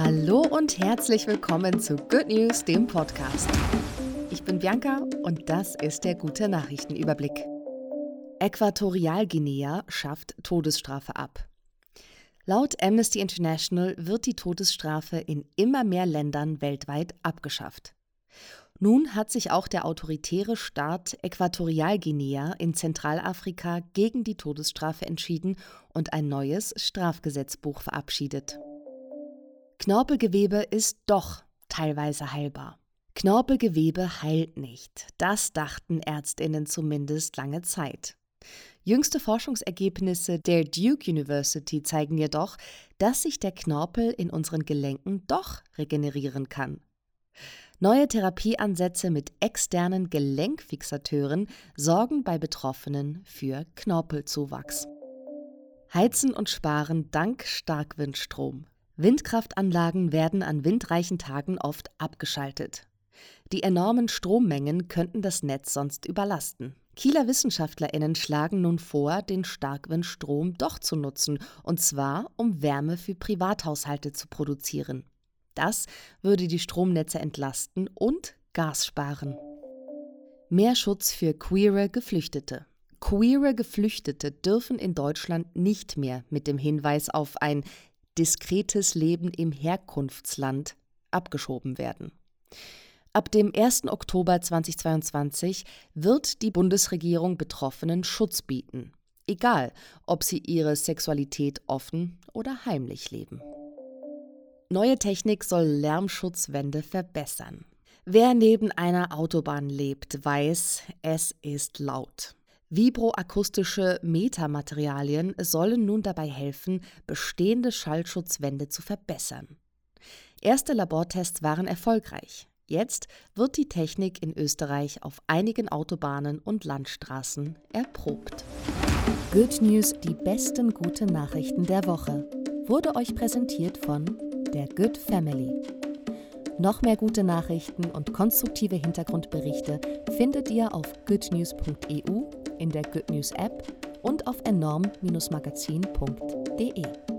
Hallo und herzlich willkommen zu Good News, dem Podcast. Ich bin Bianca und das ist der gute Nachrichtenüberblick. Äquatorialguinea schafft Todesstrafe ab. Laut Amnesty International wird die Todesstrafe in immer mehr Ländern weltweit abgeschafft. Nun hat sich auch der autoritäre Staat Äquatorialguinea in Zentralafrika gegen die Todesstrafe entschieden und ein neues Strafgesetzbuch verabschiedet. Knorpelgewebe ist doch teilweise heilbar. Knorpelgewebe heilt nicht. Das dachten Ärztinnen zumindest lange Zeit. Jüngste Forschungsergebnisse der Duke University zeigen jedoch, dass sich der Knorpel in unseren Gelenken doch regenerieren kann. Neue Therapieansätze mit externen Gelenkfixateuren sorgen bei Betroffenen für Knorpelzuwachs. Heizen und sparen dank Starkwindstrom. Windkraftanlagen werden an windreichen Tagen oft abgeschaltet. Die enormen Strommengen könnten das Netz sonst überlasten. Kieler Wissenschaftlerinnen schlagen nun vor, den Starkwindstrom doch zu nutzen, und zwar um Wärme für Privathaushalte zu produzieren. Das würde die Stromnetze entlasten und Gas sparen. Mehr Schutz für queere Geflüchtete. Queere Geflüchtete dürfen in Deutschland nicht mehr mit dem Hinweis auf ein diskretes Leben im Herkunftsland abgeschoben werden. Ab dem 1. Oktober 2022 wird die Bundesregierung Betroffenen Schutz bieten, egal ob sie ihre Sexualität offen oder heimlich leben. Neue Technik soll Lärmschutzwände verbessern. Wer neben einer Autobahn lebt, weiß, es ist laut. Vibroakustische Metamaterialien sollen nun dabei helfen, bestehende Schallschutzwände zu verbessern. Erste Labortests waren erfolgreich. Jetzt wird die Technik in Österreich auf einigen Autobahnen und Landstraßen erprobt. Good News, die besten guten Nachrichten der Woche, wurde euch präsentiert von der Good Family. Noch mehr gute Nachrichten und konstruktive Hintergrundberichte findet ihr auf goodnews.eu, in der Good News App und auf enorm-magazin.de.